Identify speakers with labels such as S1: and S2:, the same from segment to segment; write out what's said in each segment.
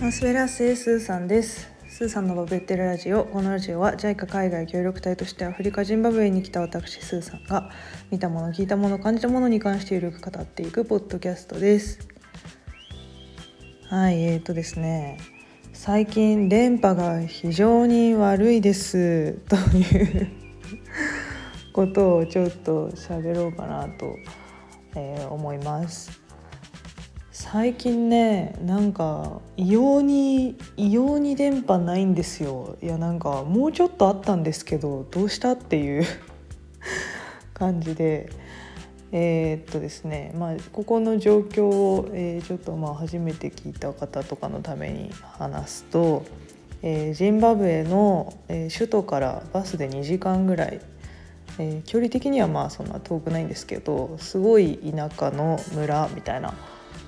S1: マスベラススーさんです。スーさんのバブってるラジオこのラジオは JICA 海外協力隊としてアフリカジンバブエに来た私スーさんが見たもの聞いたもの感じたものに関してゆるく語っていくポッドキャストです。はいえーとですね。最近電波が非常に悪いですということをちょっと喋ろうかなと、え思います。最近ねなんか異様に異様に電波ないんですよ。いやなんかもうちょっとあったんですけどどうしたっていう 感じで。えーっとですねまあここの状況を、えーちょっとまあ初めて聞いた方とかのために話すと、えージンバブエの、え首都からバスで2時間ぐらいえ距離的にはまあそんな遠くないんですけどすごい田舎の村みたいな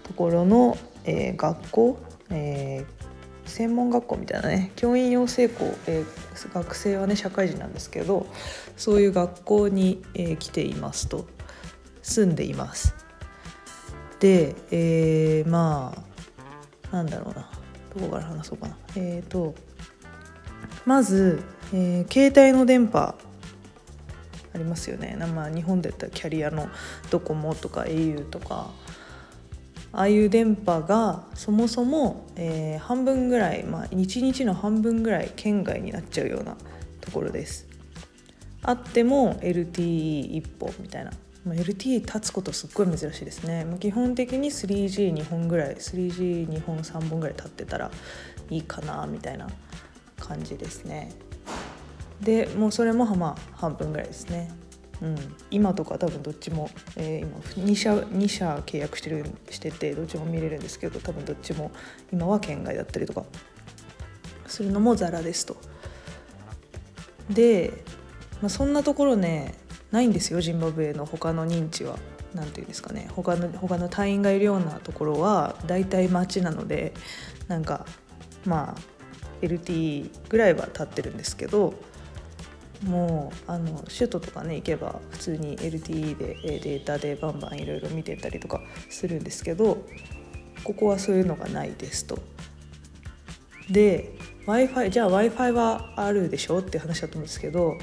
S1: ところの、えー学校、えー専門学校みたいなね教員養成校、えー学生はね社会人なんですけどそういう学校に、えー来ていますと住んでいます。で、えーまあなんだろうなどこから話そうかな。えっ、とまず、えー携帯の電波ありますよね、まあ、日本で言ったらキャリアのドコモとか au とかああいう電波がそもそも、えー半分ぐらい、まあ、1日の半分ぐらい圏外になっちゃうようなところです。あっても LTE1 本みたいな、LTE 立つことすっごい珍しいですね。基本的に 3G2 本ぐらい 3G2 本3本ぐらい立ってたらいいかなみたいな感じですね。でもうそれもまあ半分ぐらいですね。うん、今とか多分どっちも、えー今2社2社契約してるしててどっちも見れるんですけど多分どっちも今は県外だったりとかするのもザラですと。で、まあ、そんなところねないんですよジンバブエの他の認知は。なんていうんですかね他の他の隊員がいるようなところは大体町なのでなんかまあ LT ぐらいは立ってるんですけどもうあの首都とかね行けば普通に LTE でデータでバンバンいろいろ見てたりとかするんですけどここはそういうのがないですと。で w i f i じゃあ w i f i はあるでしょって話だと思うんですけど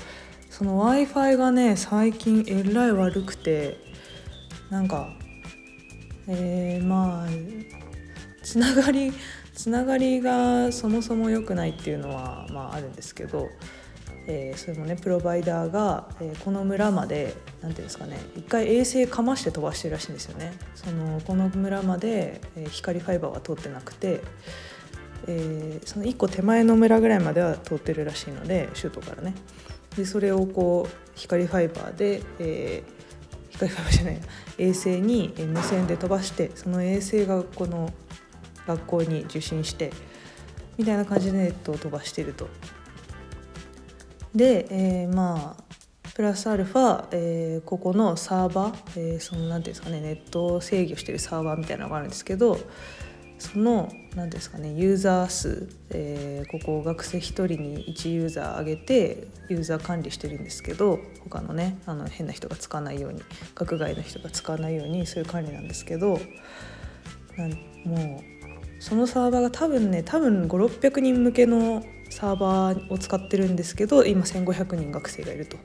S1: その w i f i がね最近えらい悪くてなんかえー、まあつながりつながりがそもそも良くないっていうのはまああるんですけど、えーそれもねプロバイダーが、えーこの村まで何ていうんですかね一回衛星かまして飛ばしてるらしいんですよね。そのこの村まで、えー光ファイバーは通ってなくて、えーその1個手前の村ぐらいまでは通ってるらしいので首都からね。でそれをこう光ファイバーで、えー光ファイバーじゃない衛星にえ無線で飛ばしてその衛星がこの学校に受信してみたいな感じでネットを飛ばしてると。で、えーまあプラスアルファ、えーここのサーバー、えーそのなんていうんですかねネットを制御してるサーバーみたいなのがあるんですけどその何ですかねユーザー数、えーここ学生1人に1ユーザー上げてユーザー管理してるんですけど他のねあの変な人が使わないように学外の人が使わないようにそういう管理なんですけどなんもうそのサーバーが多分ね多分5600人向けのサーバーを使ってるんですけど今1500人学生がいると。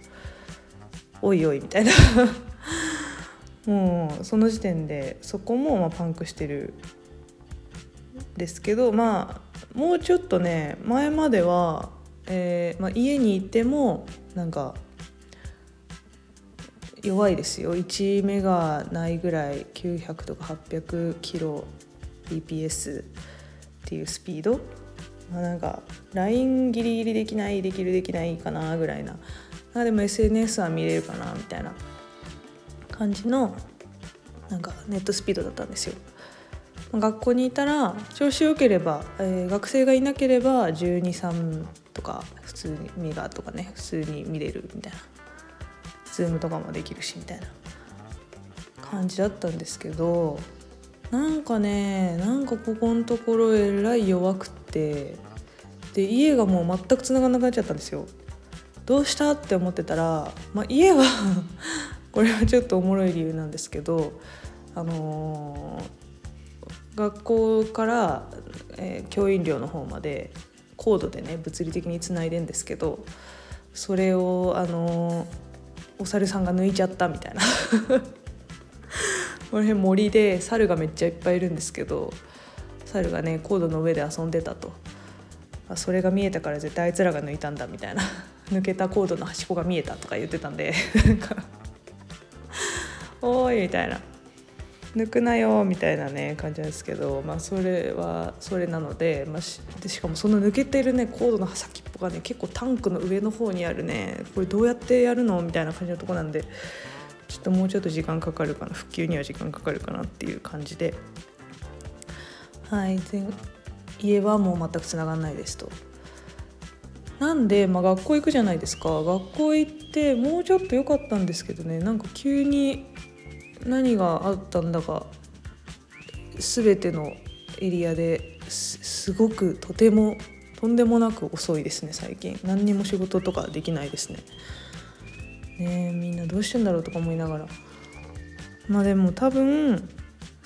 S1: おいおいみたいな。もうその時点でそこもまあパンクしてるですけどまあもうちょっとね前までは、えーまあ、家にいてもなんか弱いですよ。1メガないぐらい900とか800キロ bps っていうスピード、まあ、なんか LINE ギリギリできないできるできないかなぐらいな。あでも SNS は見れるかなみたいな。感じのなんかネットスピードだったんですよ。学校にいたら調子よければ、えー学生がいなければ123とか普通にミガとかね普通に見れるみたいな。ズームとかもできるしみたいな。感じだったんですけどなんかねなんかここのところえらい弱くてで家がもう全く繋がらなくなっちゃったんですよ。どうしたって思ってたら、まあ、家は これはちょっとおもろい理由なんですけどあのー学校から、えー教員寮の方までコードでね物理的につないでんですけどそれをあのーお猿さんが抜いちゃったみたいな この辺森で猿がめっちゃいっぱいいるんですけど猿がねコードの上で遊んでたと。それが見えたから絶対あいつらが抜いたんだみたいな。抜けたコードの端っこが見えたとか言ってたんで「おーい」みたいな「抜くなよ」みたいなね感じなんですけど。まあそれはそれなので,、まあ、しでしかもその抜けてるねコードの先っぽがね結構タンクの上の方にあるね。これどうやってやるのみたいな感じのとこなんでちょっともうちょっと時間かかるかな。復旧には時間かかるかなっていう感じで。はい家はもう全くつながんないですと。なんで、まあ、学校行くじゃないですか。学校行ってもうちょっと良かったんですけどね。なんか急に何があったんだか全てのエリアですすごくとてもとんでもなく遅いですね最近。何にも仕事とかできないですね。ねえみんなどうしてんだろうとか思いながら。まあでも多分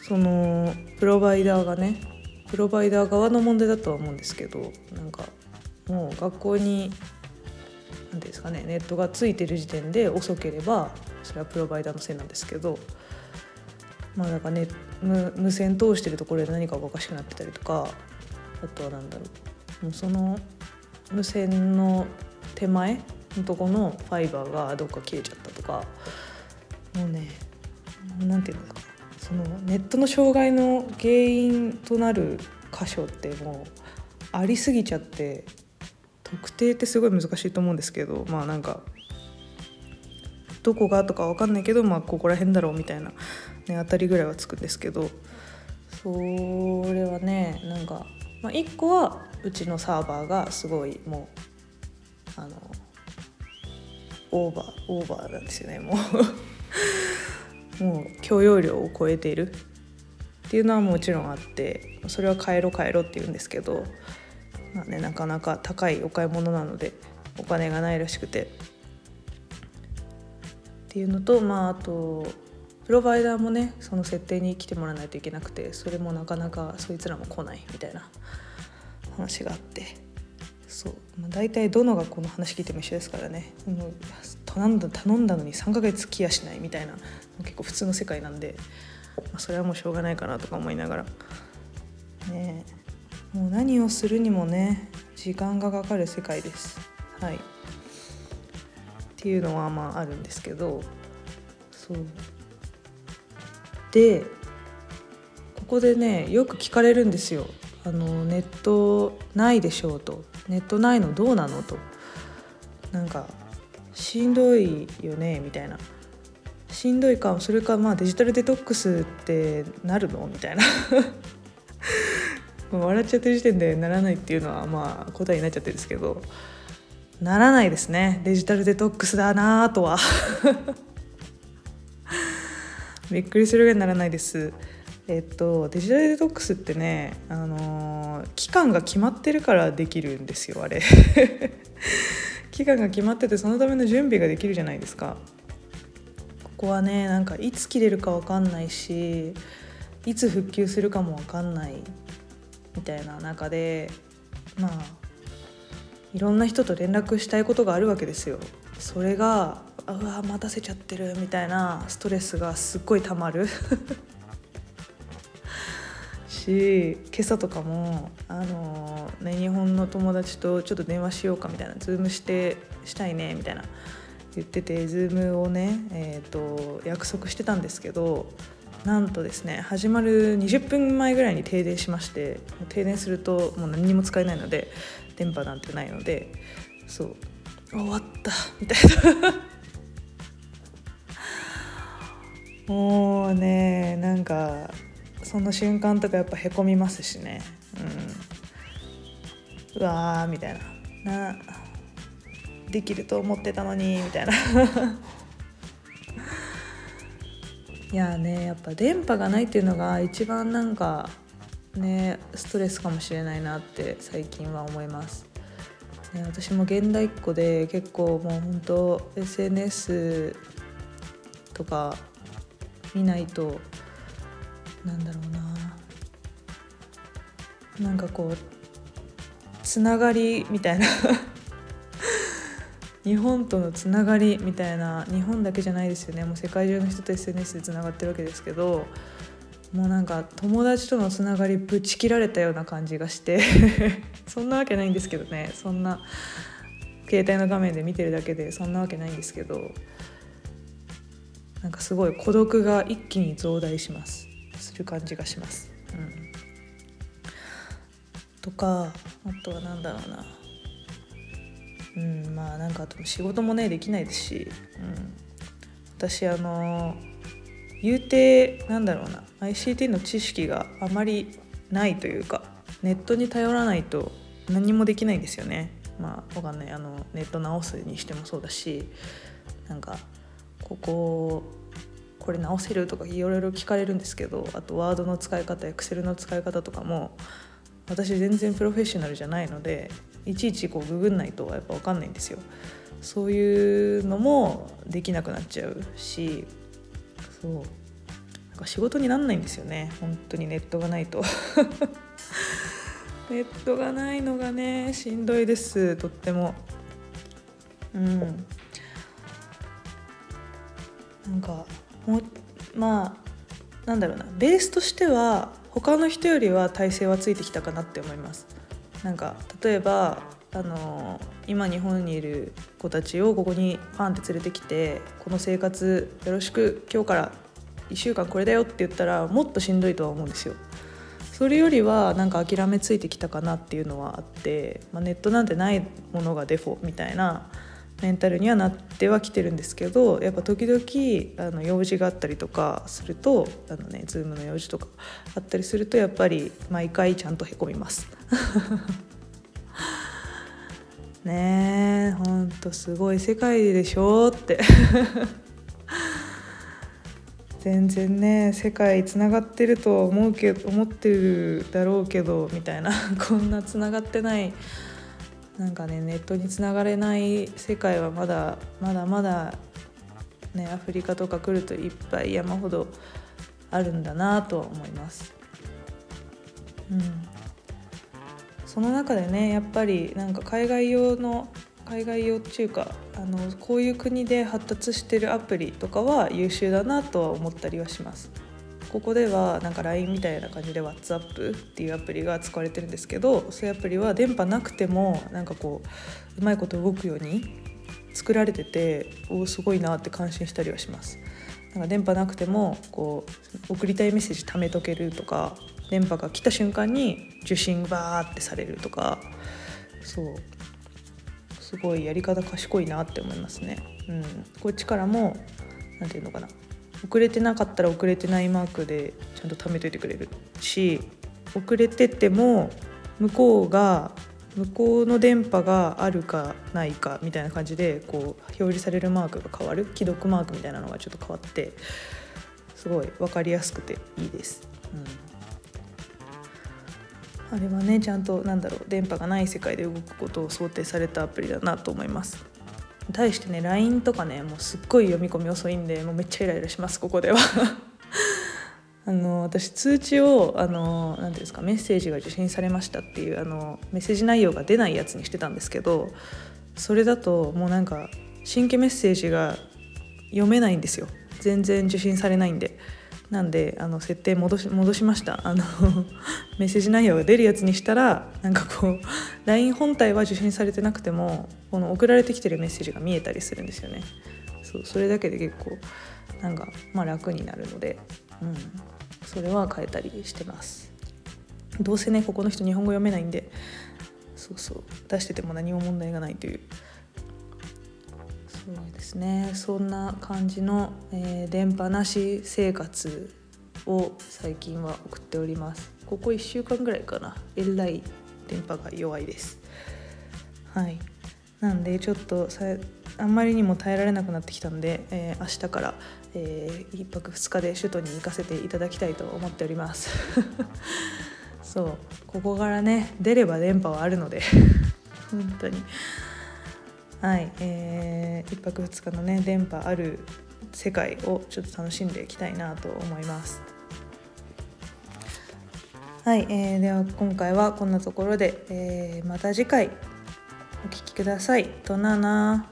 S1: そのプロバイダーがねプロバイダー側の問題だとは思うんですけどなんかもう学校に何ですかねネットがついてる時点で遅ければそれはプロバイダーのせいなんですけどまあだかね無無線通してるところで何かがおかしくなってたりとかあとは何だろうもうその無線の手前のとこのファイバーがどっか切れちゃったとかもうねなんていうのかそのネットの障害の原因となる箇所ってもうありすぎちゃって特定ってすごい難しいと思うんですけどまあなんかどこがとかわかんないけどまあここら辺だろうみたいな、ね、当たりぐらいはつくんですけど。それはねなんか、まあ、1個はうちのサーバーがすごいもうあのオーバーオーバーなんですよねもう。もう許容量を超えている。っていうのはもちろんあってそれは変えろ変えろって言うんですけど、まあね、なかなか高いお買い物なのでお金がないらしくて。っていうのとまああとプロバイダーもねその設定に来てもらわないといけなくてそれもなかなかそいつらも来ないみたいな。話があって。そう、まあ、大体どの学校の話聞いても一緒ですからね。頼んだ頼んだのに3ヶ月来やしないみたいな結構普通の世界なんで、まあ、それはもうしょうがないかなとか思いながら。ねもう何をするにもね時間がかかる世界です。はい。っていうのはまああるんですけどそう。でここでねよく聞かれるんですよ。あのネットないでしょうと。ネットないのどうなのと。なんかしんどいよねみたいな。しんどいかそれかまあデジタルデトックスってなるの？みたいな。笑っちゃってる時点でならないっていうのはまあ答えになっちゃってるんですけど。ならないですね。デジタルデトックスだなとは。びっくりするぐらいならないです。えっとデジタルデトックスってねあのー期間が決まってるからできるんですよあれ。期間が決まっててそのための準備ができるじゃないですかここはねなんかいつ切れるか分かんないしいつ復旧するかも分かんないみたいな中でまあいろんな人と連絡したいことがあるわけですよ。それがうわ待たせちゃってるみたいなストレスがすっごいたまるし今朝とかもあの、ね、日本の友達とちょっと電話しようかみたいなズームしてしたいねみたいな言っててズームをね、えー、と約束してたんですけどなんとですね始まる20分前ぐらいに停電しまして停電するともう何にも使えないので電波なんてないのでそう終わったみたいな。もうねなんかその瞬間とかやっぱへこみますしね。うん。うわーみたいな。なできると思ってたのにみたいな。いやねやっぱ電波がないっていうのが一番なんかねストレスかもしれないなって最近は思います。ね、私も現代っ子で結構もう本当 SNS とか見ないとなんだろうな。なんかこうつながりみたいな。日本とのつながりみたいな。日本だけじゃないですよね。もう世界中の人と SNS でつながってるわけですけど。もうなんか友達とのつながりぶち切られたような感じがして。そんなわけないんですけどね。そんな携帯の画面で見てるだけで。そんなわけないんですけど。なんかすごい孤独が一気に増大します。する感じがします。うん、とかあとは何だろうな。うんまあなんか仕事もねできないですし、うん、私あの言うてなんだろうな。ICT の知識があまりないというかネットに頼らないと何もできないんですよね。まあわかんない。あのネット直すにしてもそうだしなんかこここれ直せるとかいろいろ聞かれるんですけどあとワードの使い方エクセルの使い方とかも私全然プロフェッショナルじゃないのでいちいちこうググんないとやっぱ分かんないんですよ。そういうのもできなくなっちゃうしそう。なんか仕事になんないんですよね。本当にネットがないと。ネットがないのがねしんどいです。とっても。うん。なんかもうまあなんだろうなベースとしては他の人よりは体制はついてきたかなって思いますなんか例えばあの今日本にいる子たちをここにパンって連れてきてこの生活よろしく今日から1週間これだよって言ったらもっとしんどいとは思うんですよ。それよりはなんか諦めついてきたかなっていうのはあって、まあ、ネットなんてないものがデフォみたいなメンタルにはなってはきてるんですけどやっぱ時々あの用事があったりとかするとあのね Zoom の用事とかあったりするとやっぱり毎回ちゃんとへこみます。ねえほんとすごい世界でしょって 全然ね世界つながってると思うけど思ってるだろうけどみたいな こんなつながってないなんかねネットにつながれない世界はまだまだまだねアフリカとか来るといっぱい山ほどあるんだなとは思います。うん、その中でねやっぱりなんか海外用の海外用っていうかあのこういう国で発達してるアプリとかは優秀だなとは思ったりはします。ここではなんか LINE みたいな感じで WhatsApp っていうアプリが使われてるんですけどそういうアプリは電波なくてもなんかこううまいこと動くように作られてておすごいなって感心したりはします。なんか電波なくてもこう送りたいメッセージ貯めとけるとか電波が来た瞬間に受信バーってされるとかそうすごいやり方賢いなって思いますね。うん、こっちからも何て言うのかな遅れてなかったら遅れてないマークでちゃんと貯めといてくれるし遅れてても向こうが向こうの電波があるかないかみたいな感じでこう表示されるマークが変わる既読マークみたいなのがちょっと変わってすごい分かりやすくていいです。うん、あれはねちゃんとなんだろう電波がない世界で動くことを想定されたアプリだなと思います。対してね LINE とかねもうすっごい読み込み遅いんでもうめっちゃイライラしますここでは あの私通知をあの何ていうんですかメッセージが受信されましたっていうあのメッセージ内容が出ないやつにしてたんですけどそれだともうなんか新規メッセージが読めないんですよ全然受信されないんで。なんであの設定戻し戻しました。あの メッセージ内容が出るやつにしたらなんかこう LINE 本体は受信されてなくてもこの送られてきてるメッセージが見えたりするんですよね。そうそれだけで結構なんかまあ楽になるので、うん、それは変えたりしてます。どうせねここの人日本語読めないんでそうそう出してても何も問題がないという。そうですね。そんな感じの、えー、電波なし生活を最近は送っております。ここ1週間ぐらいかな。えらい電波が弱いです。はい。なんでちょっとさあんまりにも耐えられなくなってきたんで、えー、明日から、えー、1泊2日で首都に行かせていただきたいと思っております。そう。ここからね出れば電波はあるので。本当に。はい、えー、1泊2日のね電波ある世界をちょっと楽しんでいきたいなと思います。はい、えー、では今回はこんなところで、えー、また次回お聴きください。となな